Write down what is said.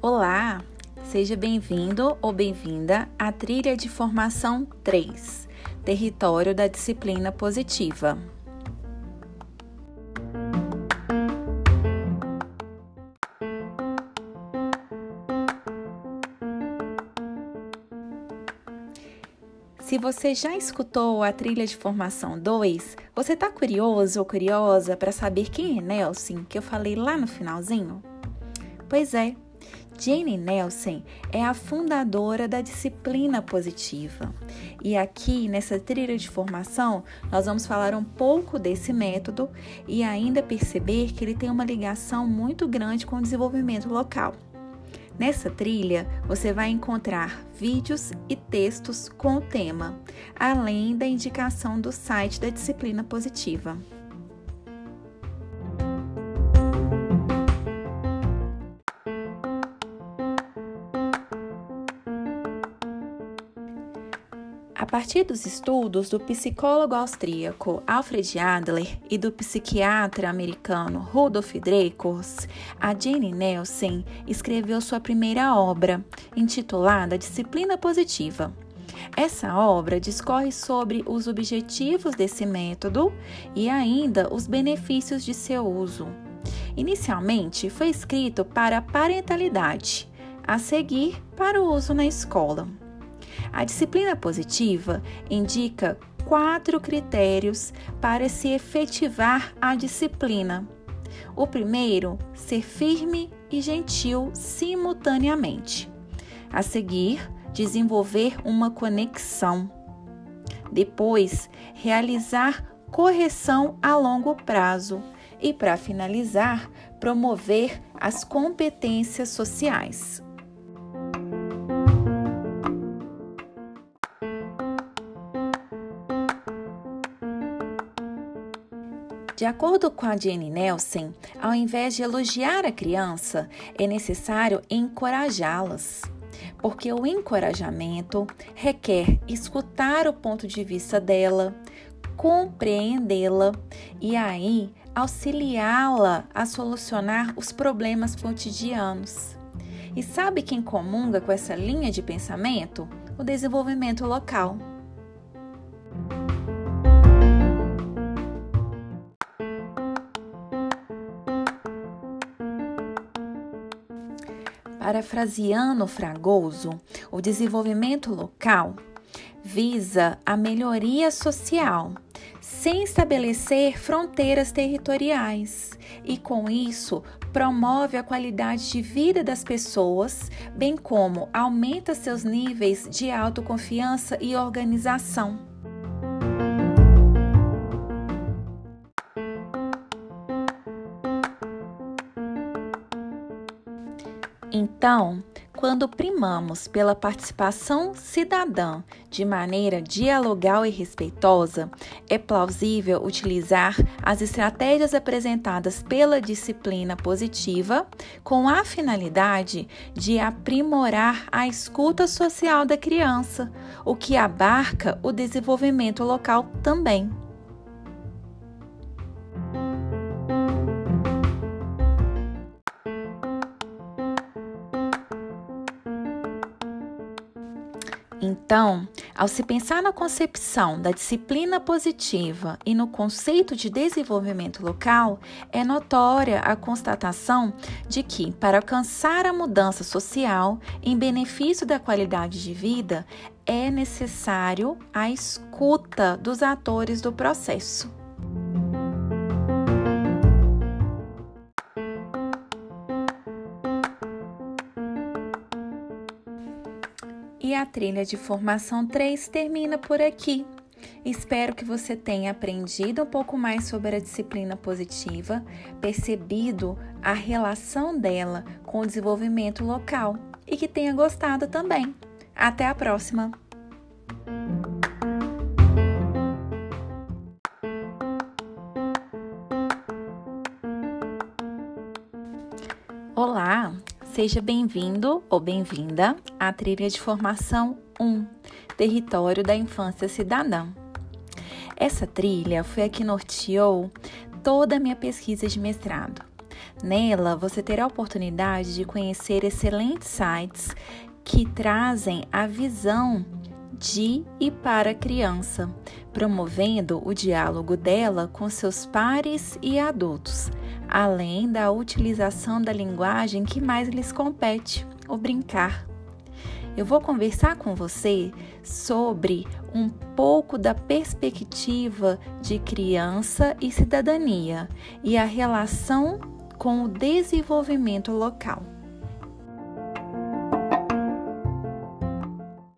Olá, seja bem-vindo ou bem-vinda à trilha de formação 3, Território da Disciplina Positiva. Se você já escutou a trilha de formação 2, você está curioso ou curiosa para saber quem é Nelson, que eu falei lá no finalzinho? Pois é, Jane Nelson é a fundadora da disciplina positiva. E aqui nessa trilha de formação, nós vamos falar um pouco desse método e ainda perceber que ele tem uma ligação muito grande com o desenvolvimento local. Nessa trilha, você vai encontrar vídeos e textos com o tema, além da indicação do site da disciplina positiva. A partir dos estudos do psicólogo austríaco Alfred Adler e do psiquiatra americano Rudolf Dreikurs, a Jane Nelson escreveu sua primeira obra, intitulada Disciplina Positiva. Essa obra discorre sobre os objetivos desse método e ainda os benefícios de seu uso. Inicialmente foi escrito para a parentalidade, a seguir para o uso na escola. A disciplina positiva indica quatro critérios para se efetivar a disciplina. O primeiro, ser firme e gentil simultaneamente. A seguir, desenvolver uma conexão. Depois, realizar correção a longo prazo. E, para finalizar, promover as competências sociais. De acordo com a Jenny Nelson, ao invés de elogiar a criança, é necessário encorajá-las. Porque o encorajamento requer escutar o ponto de vista dela, compreendê-la e aí auxiliá-la a solucionar os problemas cotidianos. E sabe quem comunga com essa linha de pensamento? O desenvolvimento local. Parafraseando Fragoso, o desenvolvimento local visa a melhoria social, sem estabelecer fronteiras territoriais, e com isso promove a qualidade de vida das pessoas, bem como aumenta seus níveis de autoconfiança e organização. Então, quando primamos pela participação cidadã de maneira dialogal e respeitosa, é plausível utilizar as estratégias apresentadas pela disciplina positiva com a finalidade de aprimorar a escuta social da criança, o que abarca o desenvolvimento local também. Então, ao se pensar na concepção da disciplina positiva e no conceito de desenvolvimento local, é notória a constatação de que, para alcançar a mudança social em benefício da qualidade de vida, é necessário a escuta dos atores do processo. A trilha de formação 3 termina por aqui. Espero que você tenha aprendido um pouco mais sobre a disciplina positiva, percebido a relação dela com o desenvolvimento local e que tenha gostado também. Até a próxima! Olá, Seja bem-vindo ou bem-vinda à trilha de formação 1, Território da Infância Cidadã. Essa trilha foi a que norteou toda a minha pesquisa de mestrado. Nela, você terá a oportunidade de conhecer excelentes sites que trazem a visão de e para a criança, promovendo o diálogo dela com seus pares e adultos, além da utilização da linguagem que mais lhes compete, o brincar. Eu vou conversar com você sobre um pouco da perspectiva de criança e cidadania e a relação com o desenvolvimento local.